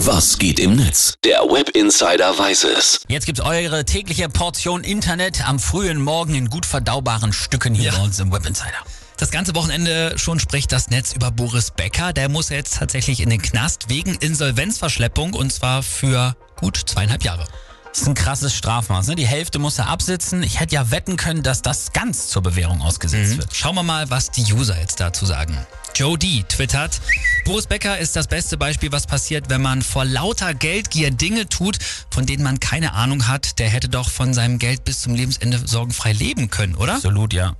Was geht im Netz? Der Web Insider weiß es. Jetzt gibt's eure tägliche Portion Internet am frühen Morgen in gut verdaubaren Stücken hier bei uns im Web Insider. Das ganze Wochenende schon spricht das Netz über Boris Becker. Der muss jetzt tatsächlich in den Knast wegen Insolvenzverschleppung und zwar für gut zweieinhalb Jahre. Das ist ein krasses Strafmaß. Ne? Die Hälfte muss er absitzen. Ich hätte ja wetten können, dass das ganz zur Bewährung ausgesetzt wird. Schauen wir mal, was die User jetzt dazu sagen. Joe D. twittert, Boris Becker ist das beste Beispiel, was passiert, wenn man vor lauter Geldgier Dinge tut, von denen man keine Ahnung hat. Der hätte doch von seinem Geld bis zum Lebensende sorgenfrei leben können, oder? Absolut, ja.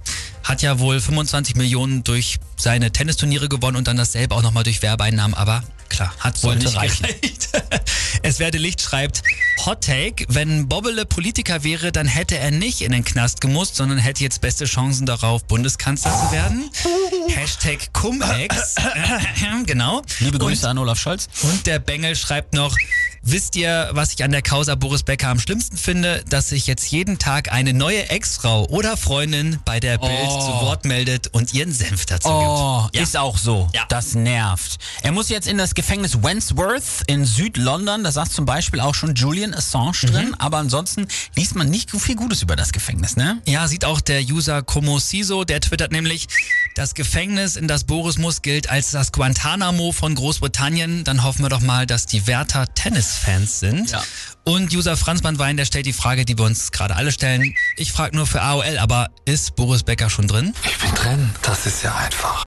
Hat ja wohl 25 Millionen durch seine Tennisturniere gewonnen und dann dasselbe auch nochmal durch Werbeeinnahmen, aber klar, hat wohl nicht reichen. gereicht. es werde Licht schreibt, Hot Take, wenn Bobbele Politiker wäre, dann hätte er nicht in den Knast gemusst, sondern hätte jetzt beste Chancen darauf, Bundeskanzler zu werden. Hashtag Cum-Ex. genau. Liebe Und- Grüße an Olaf Scholz. und der Bengel schreibt noch, wisst ihr, was ich an der Causa Boris Becker am schlimmsten finde? Dass sich jetzt jeden Tag eine neue Ex-Frau oder Freundin bei der Bild Oh. zu Wort meldet und ihren Senf dazu Oh, gibt. Ja. ist auch so. Ja. Das nervt. Er muss jetzt in das Gefängnis Wandsworth in Südlondon. Da saß zum Beispiel auch schon Julian Assange drin. Aber ansonsten liest man nicht viel Gutes über das Gefängnis, ne? Ja, sieht auch der User Komosiso, der twittert nämlich, das Gefängnis, in das Boris muss, gilt als das Guantanamo von Großbritannien. Dann hoffen wir doch mal, dass die Wärter Tennisfans sind. Ja. Und User Franzmann Wein, der stellt die Frage, die wir uns gerade alle stellen. Ich frage nur für AOL, aber ist Boris Becker schon drin? Ich bin drin, das ist ja einfach.